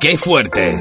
¡Qué fuerte!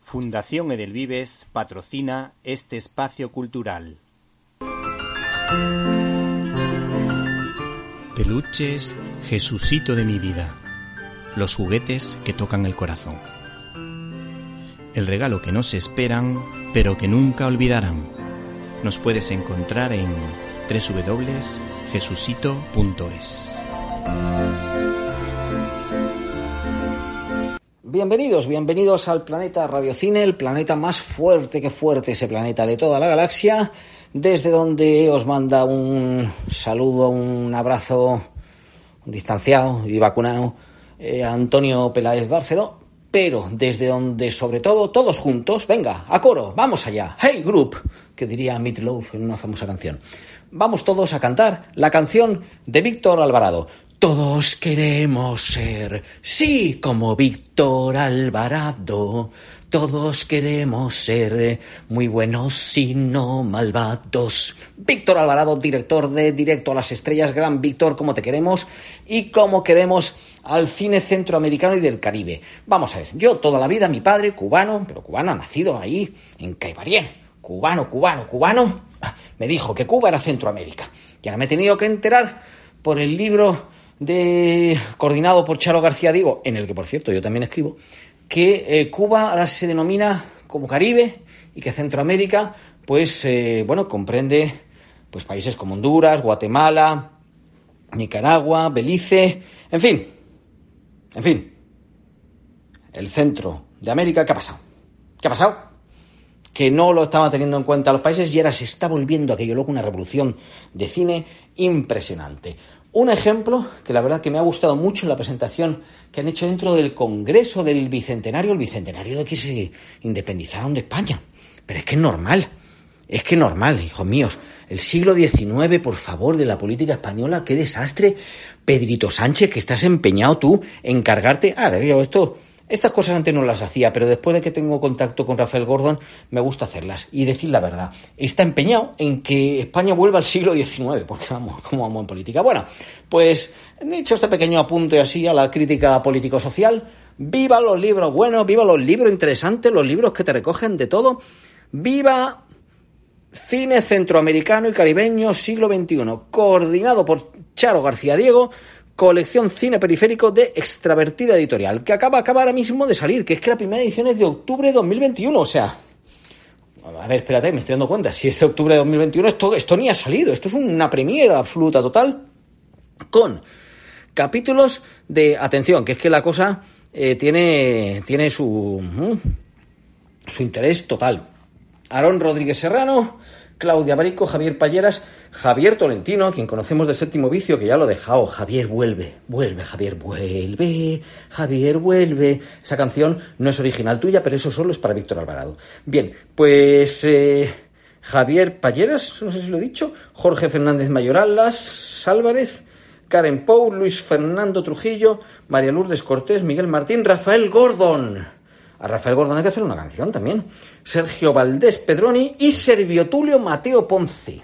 Fundación Edelvives patrocina este espacio cultural. Peluches, Jesucito de mi vida. Los juguetes que tocan el corazón. El regalo que no se esperan, pero que nunca olvidarán. Nos puedes encontrar en www.jesucito.es. Bienvenidos, bienvenidos al planeta Radiocine, el planeta más fuerte que fuerte, ese planeta de toda la galaxia, desde donde os manda un saludo, un abrazo distanciado y vacunado eh, Antonio Peláez Bárcelo, pero desde donde sobre todo todos juntos, venga, a coro, vamos allá, hey group, que diría Meatloaf en una famosa canción. Vamos todos a cantar la canción de Víctor Alvarado. Todos queremos ser, sí, como Víctor Alvarado. Todos queremos ser muy buenos y no malvados. Víctor Alvarado, director de Directo a las Estrellas, gran Víctor, como te queremos y como queremos al cine centroamericano y del Caribe. Vamos a ver, yo toda la vida, mi padre, cubano, pero cubano, nacido ahí, en Caibarien, cubano, cubano, cubano, me dijo que Cuba era Centroamérica. Y ahora me he tenido que enterar por el libro de coordinado por Charo García Diego, en el que por cierto yo también escribo, que eh, Cuba ahora se denomina como Caribe y que Centroamérica, pues eh, bueno, comprende pues países como Honduras, Guatemala, Nicaragua, Belice, en fin, en fin, el centro de América, ¿qué ha pasado? ¿Qué ha pasado? Que no lo estaban teniendo en cuenta los países y ahora se está volviendo aquello loco una revolución de cine impresionante. Un ejemplo que la verdad que me ha gustado mucho en la presentación que han hecho dentro del Congreso del Bicentenario, el Bicentenario de que se independizaron de España. Pero es que es normal, es que es normal, hijos míos. El siglo XIX, por favor, de la política española, qué desastre. Pedrito Sánchez, que estás empeñado tú en cargarte. Ah, esto estas cosas antes no las hacía, pero después de que tengo contacto con Rafael Gordon, me gusta hacerlas y decir la verdad. Está empeñado en que España vuelva al siglo XIX, porque vamos, como vamos en política. Bueno, pues hecho este pequeño apunte así a la crítica político-social. Viva los libros buenos, viva los libros interesantes, los libros que te recogen de todo. Viva Cine Centroamericano y Caribeño siglo XXI, coordinado por Charo García Diego, colección cine periférico de Extravertida Editorial, que acaba, acaba ahora mismo de salir, que es que la primera edición es de octubre de 2021, o sea... A ver, espérate, me estoy dando cuenta, si es de octubre de 2021, esto, esto ni ha salido, esto es una premiera absoluta total, con capítulos de... Atención, que es que la cosa eh, tiene, tiene su... su interés total. Aarón Rodríguez Serrano, Claudia Barico, Javier Palleras, Javier Tolentino, a quien conocemos de Séptimo Vicio, que ya lo dejado. Javier, vuelve, vuelve, Javier, vuelve, Javier, vuelve. Esa canción no es original tuya, pero eso solo es para Víctor Alvarado. Bien, pues eh, Javier Palleras, no sé si lo he dicho, Jorge Fernández Mayoralas, Álvarez, Karen Pou, Luis Fernando Trujillo, María Lourdes Cortés, Miguel Martín, Rafael Gordon. A Rafael Gordon hay que hacer una canción también. Sergio Valdés Pedroni y Servio Tulio Mateo Ponce.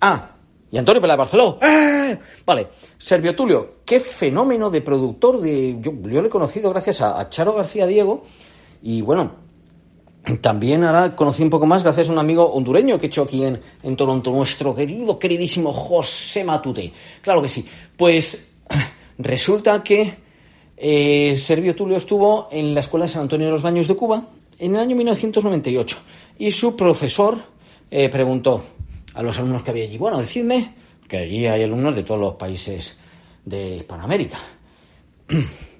Ah, y Antonio Pela Barceló. ¡Eh! Vale, Servio Tulio, qué fenómeno de productor. De... Yo, yo lo he conocido gracias a, Charo García Diego. Y bueno, también ahora conocí un poco más gracias a un amigo hondureño que he hecho aquí en, Toronto, nuestro querido, queridísimo José Matute. Claro que sí. Pues resulta que eh, Servio Tulio estuvo en la Escuela de San Antonio de los Baños de Cuba en el año 1998 y su profesor eh, preguntó a los alumnos que había allí, bueno, decidme, que allí hay alumnos de todos los países de Hispanoamérica.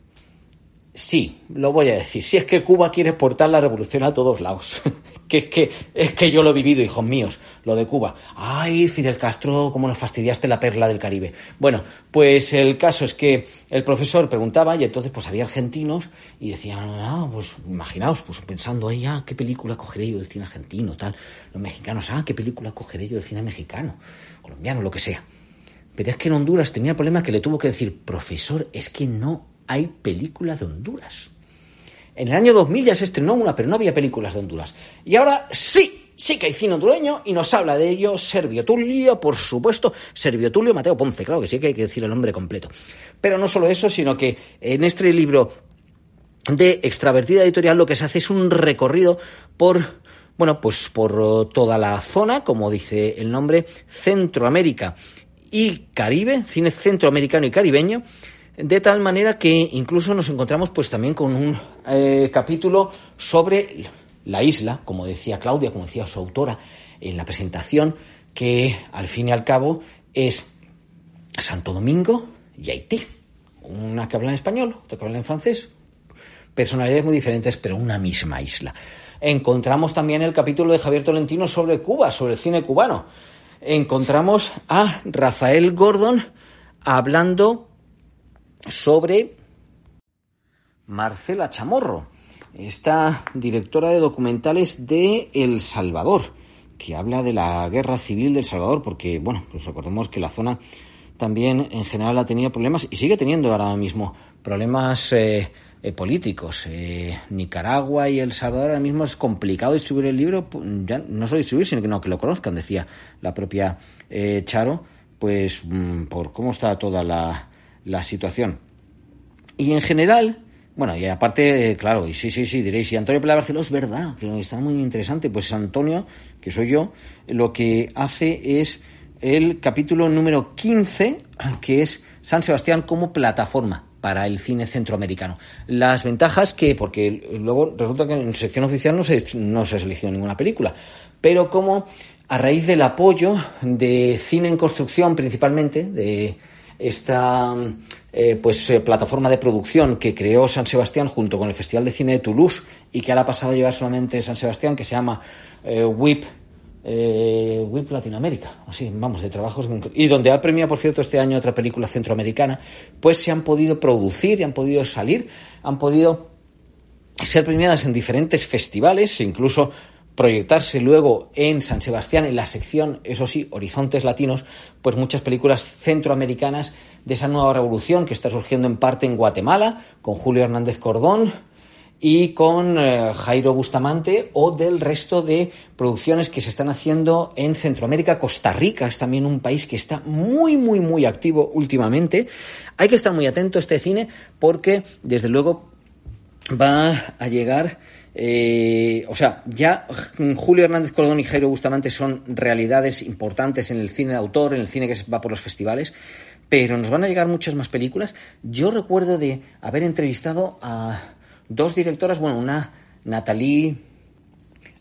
Sí, lo voy a decir. Si es que Cuba quiere exportar la revolución a todos lados. que es que es que yo lo he vivido, hijos míos, lo de Cuba. Ay, Fidel Castro, cómo nos fastidiaste la perla del Caribe. Bueno, pues el caso es que el profesor preguntaba y entonces pues había argentinos y decían, ah, pues imaginaos, pues pensando ahí, ah, qué película cogeré yo del cine argentino, tal. Los mexicanos, ah, qué película cogeré yo del cine mexicano, colombiano, lo que sea. Pero es que en Honduras tenía el problema que le tuvo que decir, profesor, es que no hay película de Honduras. En el año 2000 ya se estrenó una, pero no había películas de Honduras. Y ahora sí, sí que hay cine hondureño y nos habla de ello Servio Tulio, por supuesto, Servio Tulio Mateo Ponce, claro que sí que hay que decir el nombre completo. Pero no solo eso, sino que en este libro de Extravertida Editorial lo que se hace es un recorrido por bueno, pues por toda la zona, como dice el nombre, Centroamérica y Caribe, cine centroamericano y caribeño, de tal manera que incluso nos encontramos pues también con un eh, capítulo sobre la isla, como decía Claudia, como decía su autora en la presentación, que al fin y al cabo es Santo Domingo y Haití. Una que habla en español, otra que habla en francés. Personalidades muy diferentes, pero una misma isla. Encontramos también el capítulo de Javier Tolentino sobre Cuba, sobre el cine cubano. Encontramos a Rafael Gordon hablando sobre Marcela Chamorro, esta directora de documentales de El Salvador, que habla de la guerra civil del Salvador, porque, bueno, pues recordemos que la zona también en general ha tenido problemas y sigue teniendo ahora mismo problemas eh, eh, políticos. Eh, Nicaragua y El Salvador ahora mismo es complicado distribuir el libro, ya no solo distribuir, sino que no que lo conozcan, decía la propia Charo, pues mm, por cómo está toda la, la situación. Y en general, bueno, y aparte, claro, y sí, sí, sí, diréis, y Antonio Pela Barceló es verdad, que está muy interesante. Pues Antonio, que soy yo, lo que hace es el capítulo número 15, que es San Sebastián como plataforma para el cine centroamericano. Las ventajas que, porque luego resulta que en sección oficial no se, no se elegido ninguna película, pero como a raíz del apoyo de cine en construcción principalmente, de esta eh, pues, eh, plataforma de producción que creó San Sebastián junto con el Festival de Cine de Toulouse y que ahora ha pasado a llevar solamente San Sebastián, que se llama eh, WIP, WIP Latinoamérica, así, vamos, de trabajos. Y donde ha premiado, por cierto, este año otra película centroamericana, pues se han podido producir y han podido salir, han podido ser premiadas en diferentes festivales, incluso proyectarse luego en San Sebastián, en la sección, eso sí, Horizontes Latinos, pues muchas películas centroamericanas de esa nueva revolución que está surgiendo en parte en Guatemala, con Julio Hernández Cordón y con eh, Jairo Bustamante, o del resto de producciones que se están haciendo en Centroamérica. Costa Rica es también un país que está muy, muy, muy activo últimamente. Hay que estar muy atento a este cine porque, desde luego, va a llegar eh, o sea, ya Julio Hernández Cordón y Jairo Bustamante son realidades importantes en el cine de autor, en el cine que va por los festivales, pero nos van a llegar muchas más películas. Yo recuerdo de haber entrevistado a dos directoras, bueno, una Natalie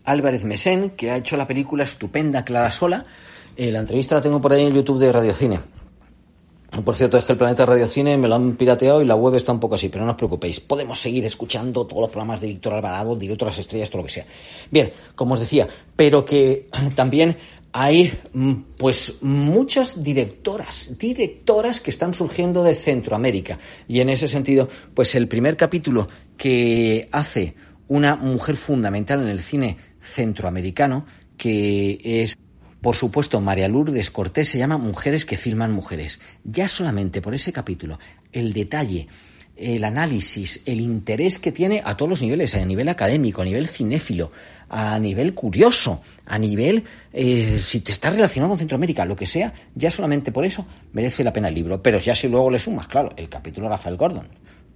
Álvarez Mesén, que ha hecho la película estupenda Clara Sola. Eh, la entrevista la tengo por ahí en YouTube de Radio Cine. Por cierto, es que el Planeta Radio Cine me lo han pirateado y la web está un poco así, pero no os preocupéis. Podemos seguir escuchando todos los programas de Víctor Alvarado, Directo a las Estrellas, todo lo que sea. Bien, como os decía, pero que también hay mm, pues muchas directoras, directoras que están surgiendo de Centroamérica. Y en ese sentido, pues el primer capítulo que hace una mujer fundamental en el cine centroamericano, que es por supuesto, María Lourdes Cortés se llama Mujeres que filman mujeres. Ya solamente por ese capítulo, el detalle, el análisis, el interés que tiene a todos los niveles, a nivel académico, a nivel cinéfilo, a nivel curioso, a nivel, eh, si te estás relacionado con Centroamérica, lo que sea, ya solamente por eso merece la pena el libro. Pero ya si luego le sumas, claro, el capítulo de Rafael Gordon,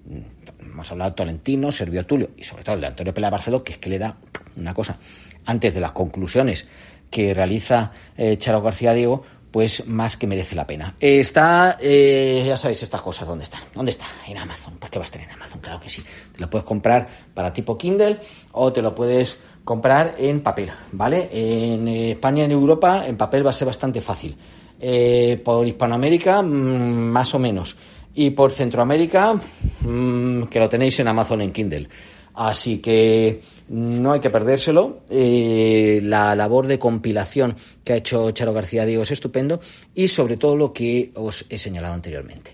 mm, hemos hablado de Tolentino, Servio Tulio y sobre todo el de Antonio Pela Barceló, que es que le da una cosa, antes de las conclusiones que realiza eh, Charo García Diego, pues más que merece la pena. Está, eh, ya sabéis estas cosas, ¿dónde están? ¿Dónde está? En Amazon. ¿Por qué va a estar en Amazon? Claro que sí. Te lo puedes comprar para tipo Kindle o te lo puedes comprar en papel, ¿vale? En España, en Europa, en papel va a ser bastante fácil. Eh, por Hispanoamérica, mm, más o menos. Y por Centroamérica, mm, que lo tenéis en Amazon en Kindle. Así que no hay que perdérselo. Eh, la labor de compilación que ha hecho Charo García Diego es estupendo y sobre todo lo que os he señalado anteriormente.